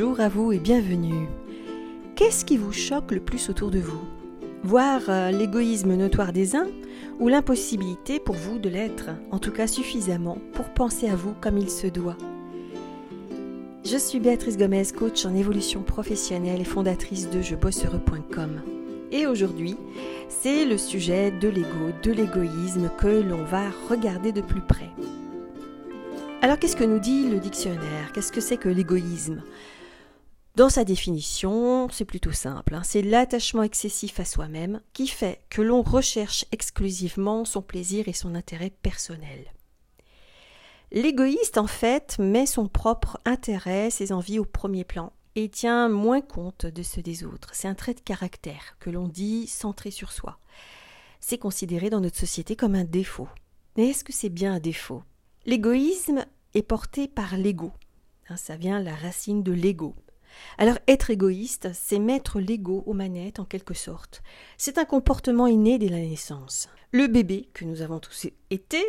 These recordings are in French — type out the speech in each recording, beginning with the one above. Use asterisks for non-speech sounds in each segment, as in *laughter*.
Bonjour à vous et bienvenue. Qu'est-ce qui vous choque le plus autour de vous? Voir euh, l'égoïsme notoire des uns ou l'impossibilité pour vous de l'être, en tout cas suffisamment pour penser à vous comme il se doit? Je suis Béatrice Gomez, coach en évolution professionnelle et fondatrice de jebosseureux.com. Et aujourd'hui, c'est le sujet de l'ego, de l'égoïsme que l'on va regarder de plus près. Alors qu'est-ce que nous dit le dictionnaire? Qu'est-ce que c'est que l'égoïsme? Dans sa définition, c'est plutôt simple. Hein. C'est l'attachement excessif à soi-même qui fait que l'on recherche exclusivement son plaisir et son intérêt personnel. L'égoïste, en fait, met son propre intérêt, ses envies au premier plan et tient moins compte de ceux des autres. C'est un trait de caractère que l'on dit centré sur soi. C'est considéré dans notre société comme un défaut. Mais est-ce que c'est bien un défaut? L'égoïsme est porté par l'ego. Hein, ça vient la racine de l'ego. Alors être égoïste, c'est mettre l'ego aux manettes en quelque sorte. C'est un comportement inné dès la naissance. Le bébé que nous avons tous été,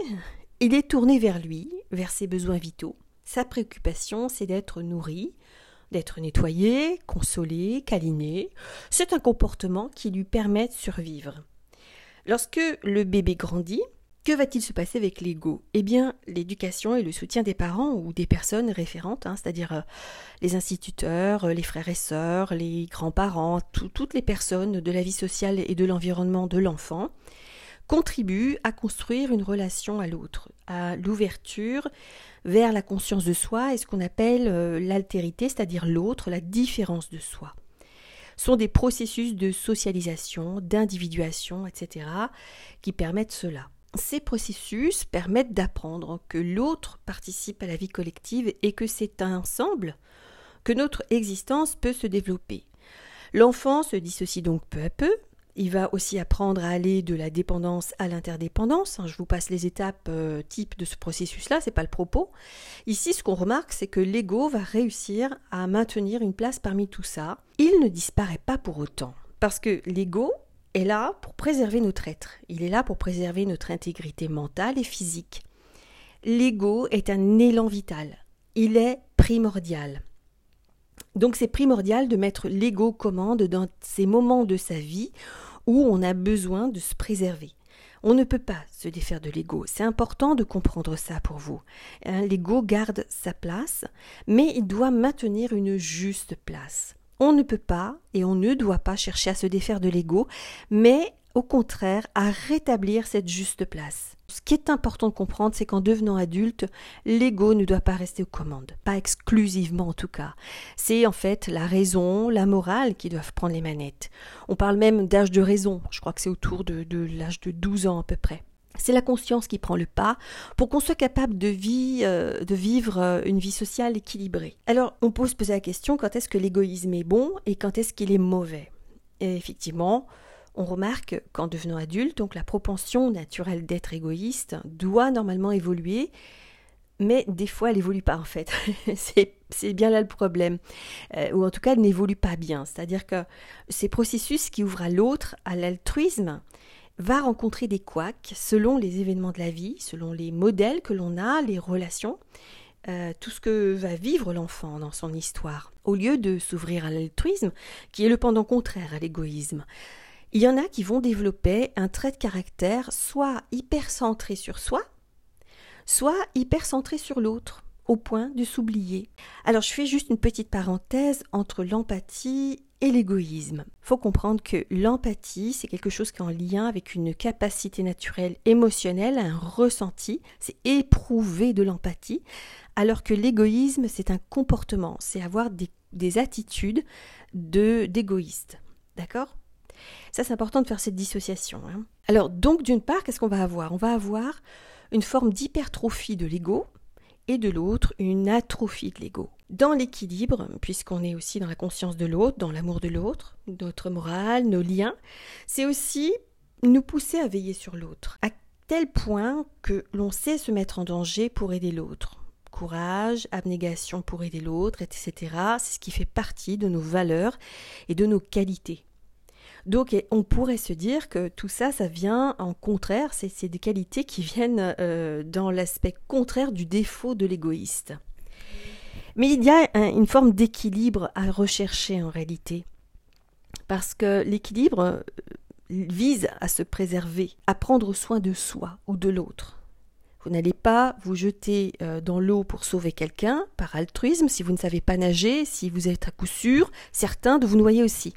il est tourné vers lui, vers ses besoins vitaux. Sa préoccupation, c'est d'être nourri, d'être nettoyé, consolé, câliné. C'est un comportement qui lui permet de survivre. Lorsque le bébé grandit, que va-t-il se passer avec l'ego? Eh bien, l'éducation et le soutien des parents ou des personnes référentes, hein, c'est-à-dire euh, les instituteurs, euh, les frères et sœurs, les grands-parents, toutes les personnes de la vie sociale et de l'environnement de l'enfant, contribuent à construire une relation à l'autre, à l'ouverture vers la conscience de soi et ce qu'on appelle euh, l'altérité, c'est-à-dire l'autre, la différence de soi sont des processus de socialisation, d'individuation, etc., qui permettent cela. Ces processus permettent d'apprendre que l'autre participe à la vie collective et que c'est ensemble que notre existence peut se développer. L'enfant se dissocie donc peu à peu. Il va aussi apprendre à aller de la dépendance à l'interdépendance. Je vous passe les étapes euh, type de ce processus-là, c'est pas le propos. Ici, ce qu'on remarque, c'est que l'ego va réussir à maintenir une place parmi tout ça. Il ne disparaît pas pour autant. Parce que l'ego est là pour préserver notre être. Il est là pour préserver notre intégrité mentale et physique. L'ego est un élan vital. Il est primordial. Donc c'est primordial de mettre l'ego commande dans ces moments de sa vie où on a besoin de se préserver. On ne peut pas se défaire de l'ego. C'est important de comprendre ça pour vous. Hein, l'ego garde sa place, mais il doit maintenir une juste place. On ne peut pas et on ne doit pas chercher à se défaire de l'ego, mais au contraire à rétablir cette juste place. Ce qui est important de comprendre, c'est qu'en devenant adulte, l'ego ne doit pas rester aux commandes, pas exclusivement en tout cas. C'est en fait la raison, la morale qui doivent prendre les manettes. On parle même d'âge de raison, je crois que c'est autour de, de l'âge de 12 ans à peu près. C'est la conscience qui prend le pas pour qu'on soit capable de, euh, de vivre euh, une vie sociale équilibrée. Alors, on peut se poser la question quand est-ce que l'égoïsme est bon et quand est-ce qu'il est mauvais? Et effectivement, on remarque qu'en devenant adulte, donc la propension naturelle d'être égoïste doit normalement évoluer, mais des fois elle n'évolue pas en fait. *laughs* c'est bien là le problème. Euh, ou en tout cas, elle n'évolue pas bien. C'est-à-dire que ces processus qui ouvrent à l'autre, à l'altruisme, va rencontrer des couacs selon les événements de la vie, selon les modèles que l'on a, les relations, euh, tout ce que va vivre l'enfant dans son histoire. Au lieu de s'ouvrir à l'altruisme, qui est le pendant contraire à l'égoïsme, il y en a qui vont développer un trait de caractère soit hyper centré sur soi, soit hyper centré sur l'autre, au point de s'oublier. Alors je fais juste une petite parenthèse entre l'empathie et l'égoïsme. Faut comprendre que l'empathie, c'est quelque chose qui est en lien avec une capacité naturelle émotionnelle, un ressenti, c'est éprouver de l'empathie, alors que l'égoïsme, c'est un comportement, c'est avoir des, attitudes de d'égoïste. D'accord? Ça, c'est important de faire cette dissociation. Hein. Alors, donc, d'une part, qu'est-ce qu'on va avoir? On va avoir une forme d'hypertrophie de l'ego, de l'autre une atrophie de l'ego. Dans l'équilibre, puisqu'on est aussi dans la conscience de l'autre, dans l'amour de l'autre, notre morale, nos liens, c'est aussi nous pousser à veiller sur l'autre, à tel point que l'on sait se mettre en danger pour aider l'autre. Courage, abnégation pour aider l'autre, etc. C'est ce qui fait partie de nos valeurs et de nos qualités. Donc on pourrait se dire que tout ça, ça vient en contraire, c'est des qualités qui viennent euh, dans l'aspect contraire du défaut de l'égoïste. Mais il y a une forme d'équilibre à rechercher en réalité. Parce que l'équilibre euh, vise à se préserver, à prendre soin de soi ou de l'autre. Vous n'allez pas vous jeter euh, dans l'eau pour sauver quelqu'un par altruisme si vous ne savez pas nager, si vous êtes à coup sûr certain de vous noyer aussi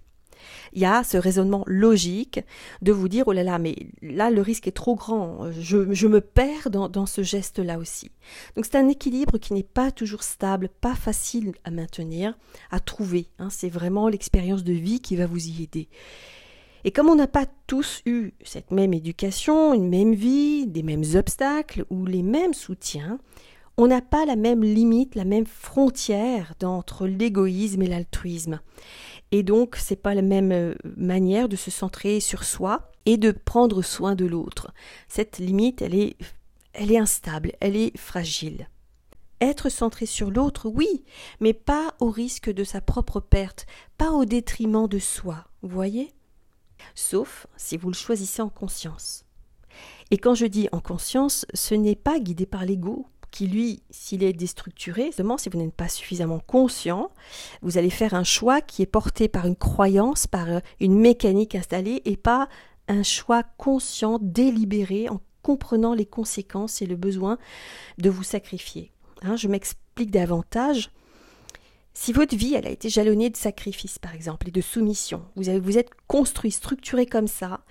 il y a ce raisonnement logique de vous dire, oh là là, mais là, le risque est trop grand, je, me perds dans, ce geste-là aussi. Donc c'est un équilibre qui n'est pas toujours stable, pas facile à maintenir, à trouver. Hein. C'est vraiment l'expérience de vie qui va vous y aider. Et comme on n'a pas tous eu cette même éducation, une même vie, des mêmes obstacles ou les mêmes soutiens, on n'a pas la même limite, la même frontière entre l'égoïsme et l'altruisme. Et donc, c'est pas la même euh, manière de se centrer sur soi et de prendre soin de l'autre. Cette limite, elle est, elle est instable, elle est fragile. Être centré sur l'autre, oui, mais pas au risque de sa propre perte, pas au détriment de soi, vous voyez? Sauf si vous le choisissez en conscience. Et quand je dis en conscience, ce n'est pas guidé par l'ego, qui, lui, s'il est déstructuré, justement, si vous n'êtes pas suffisamment conscient, vous allez faire un choix qui est porté par une croyance, par euh, une mécanique installée, et pas un choix conscient, délibéré, en comprenant les conséquences et le besoin de vous sacrifier. Hein, je m'explique davantage. Si votre vie, elle a été jalonnée de sacrifices, par exemple, et de soumission, vous, êtes construit, structuré comme ça,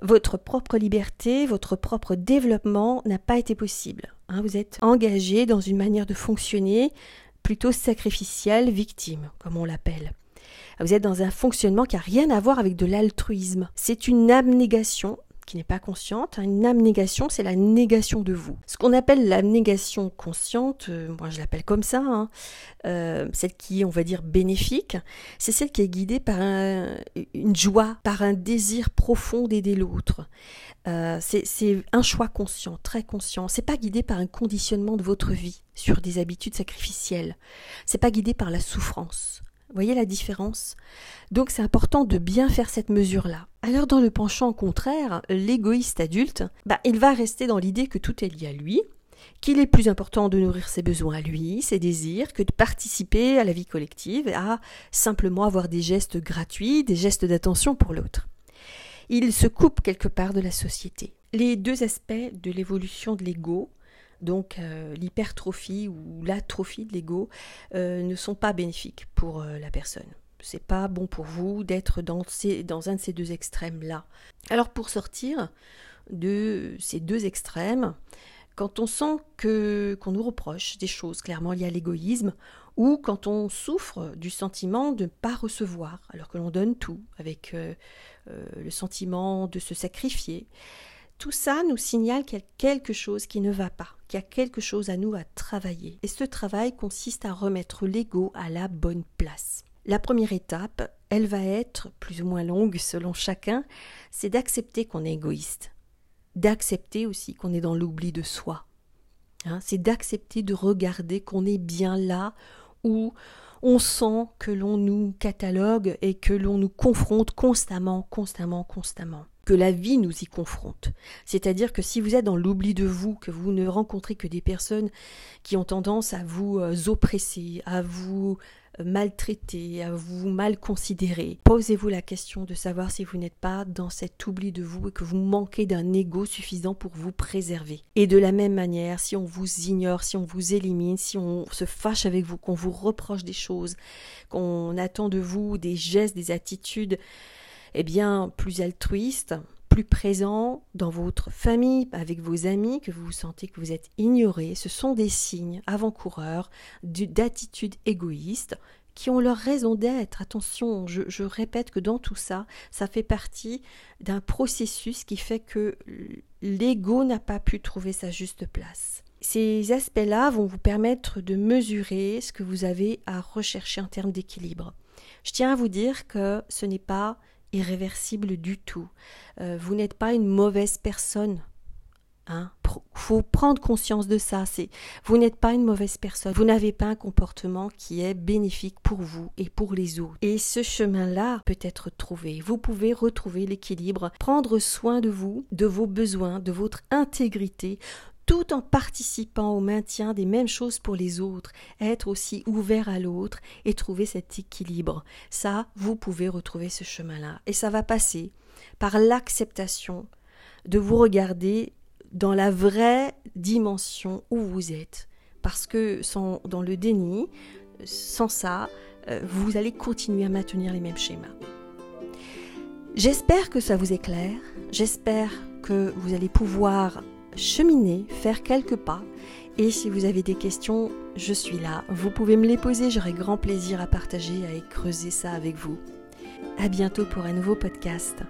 votre propre liberté, votre propre développement n'a pas été possible. Hein. vous êtes engagé dans une manière de fonctionner plutôt sacrificielle, victime, comme on l'appelle. Vous êtes dans un fonctionnement qui n'a rien à voir avec de l'altruisme. C'est une abnégation qui n'est pas consciente. Une abnégation, c'est la négation de vous. Ce qu'on appelle l'abnégation consciente, euh, moi je l'appelle comme ça, hein, euh, celle qui est, on va dire, bénéfique, c'est celle qui est guidée par une joie, par un désir profond d'aider l'autre. Euh, c'est un choix conscient, très conscient. C'est pas guidé par un conditionnement de votre vie sur des habitudes sacrificielles. C'est pas guidé par la souffrance. Voyez la différence? Donc c'est important de bien faire cette mesure-là. Alors dans le penchant contraire, l'égoïste adulte, bah, il va rester dans l'idée que tout est lié à lui, qu'il est plus important de nourrir ses besoins à lui, ses désirs, que de participer à la vie collective, à simplement avoir des gestes gratuits, des gestes d'attention pour l'autre. Il se coupe quelque part de la société. Les deux aspects de l'évolution de l'ego, donc euh, l'hypertrophie ou l'atrophie de l'ego euh, ne sont pas bénéfiques pour euh, la personne. C'est pas bon pour vous d'être dans, dans un de ces deux extrêmes-là. Alors pour sortir de ces deux extrêmes, quand on sent que qu'on nous reproche des choses clairement liées à l'égoïsme, ou quand on souffre du sentiment de ne pas recevoir, alors que l'on donne tout, avec le sentiment de se sacrifier, tout ça nous signale qu'il y a quelque chose qui ne va pas, qu'il y a quelque chose à nous à travailler. Et ce travail consiste à remettre l'ego à la bonne place. La première étape, elle va être plus ou moins longue selon chacun, c'est d'accepter qu'on est égoïste, d'accepter aussi qu'on est dans l'oubli de soi. Hein, c'est d'accepter de regarder qu'on est bien là où on sent que l'on nous catalogue et que l'on nous confronte constamment, constamment, constamment que la vie nous y confronte. C'est-à-dire que si vous êtes dans l'oubli de vous, que vous ne rencontrez que des personnes qui ont tendance à vous euh, oppresser, à vous euh, maltraiter, à vous mal considérer, posez-vous la question de savoir si vous n'êtes pas dans cet oubli de vous et que vous manquez d'un ego suffisant pour vous préserver. Et de la même manière, si on vous ignore, si on vous élimine, si on se fâche avec vous, qu'on vous reproche des choses, qu'on attend de vous des gestes, des attitudes, eh bien, plus altruiste, plus présent dans votre famille, avec vos amis, que vous sentez que vous êtes ignoré, ce sont des signes avant-coureurs d'attitudes égoïstes qui ont leur raison d'être. Attention, je, je, répète que dans tout ça, ça fait partie d'un processus qui fait que l'ego n'a pas pu trouver sa juste place. Ces aspects-là vont vous permettre de mesurer ce que vous avez à rechercher en termes d'équilibre. Je tiens à vous dire que ce n'est pas irréversible du tout. Euh, vous n'êtes pas une mauvaise personne. Hein faut prendre conscience de ça. C'est vous n'êtes pas une mauvaise personne. Vous n'avez pas un comportement qui est bénéfique pour vous et pour les autres. Et ce chemin-là peut être trouvé. Vous pouvez retrouver l'équilibre, prendre soin de vous, de vos besoins, de votre intégrité, tout en participant au maintien des mêmes choses pour les autres, être aussi ouvert à l'autre et trouver cet équilibre. Ça, vous pouvez retrouver ce chemin-là. Et ça va passer par l'acceptation de vous regarder dans la vraie dimension où vous êtes. Parce que sans, dans le déni, sans ça, euh, vous allez continuer à maintenir les mêmes schémas. J'espère que ça vous éclaire, j'espère que vous allez pouvoir cheminer, faire quelques pas. Et si vous avez des questions, je suis là. Vous pouvez me les poser, j'aurai grand plaisir à partager, à creuser ça avec vous. À bientôt pour un nouveau podcast.